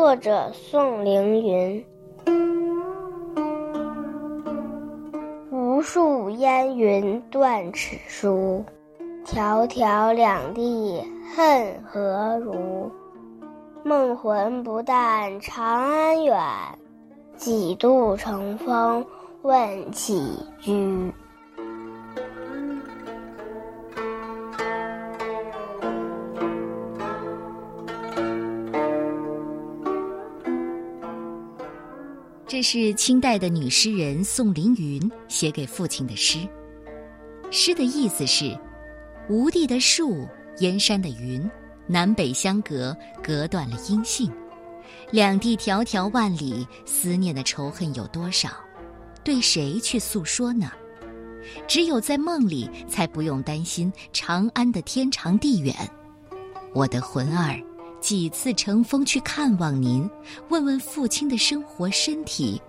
作者宋凌云。无数烟云断尺书，迢迢两地恨何如？梦魂不但长安远，几度乘风问起居。这是清代的女诗人宋凌云写给父亲的诗。诗的意思是：吴地的树，燕山的云，南北相隔，隔断了音信。两地迢迢万里，思念的仇恨有多少？对谁去诉说呢？只有在梦里，才不用担心长安的天长地远。我的魂儿。几次乘风去看望您，问问父亲的生活身体，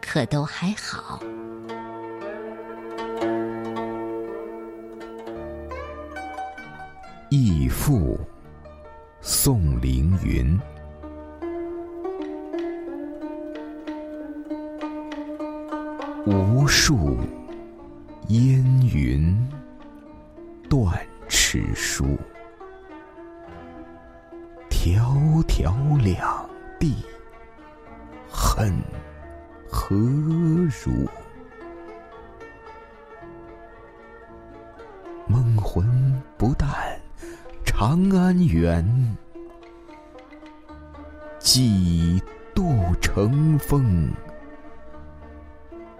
可都还好。义父，宋凌云。无数烟云断齿书。迢两地，恨何如？梦魂不但长安远，几度乘风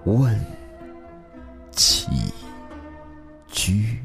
问起居。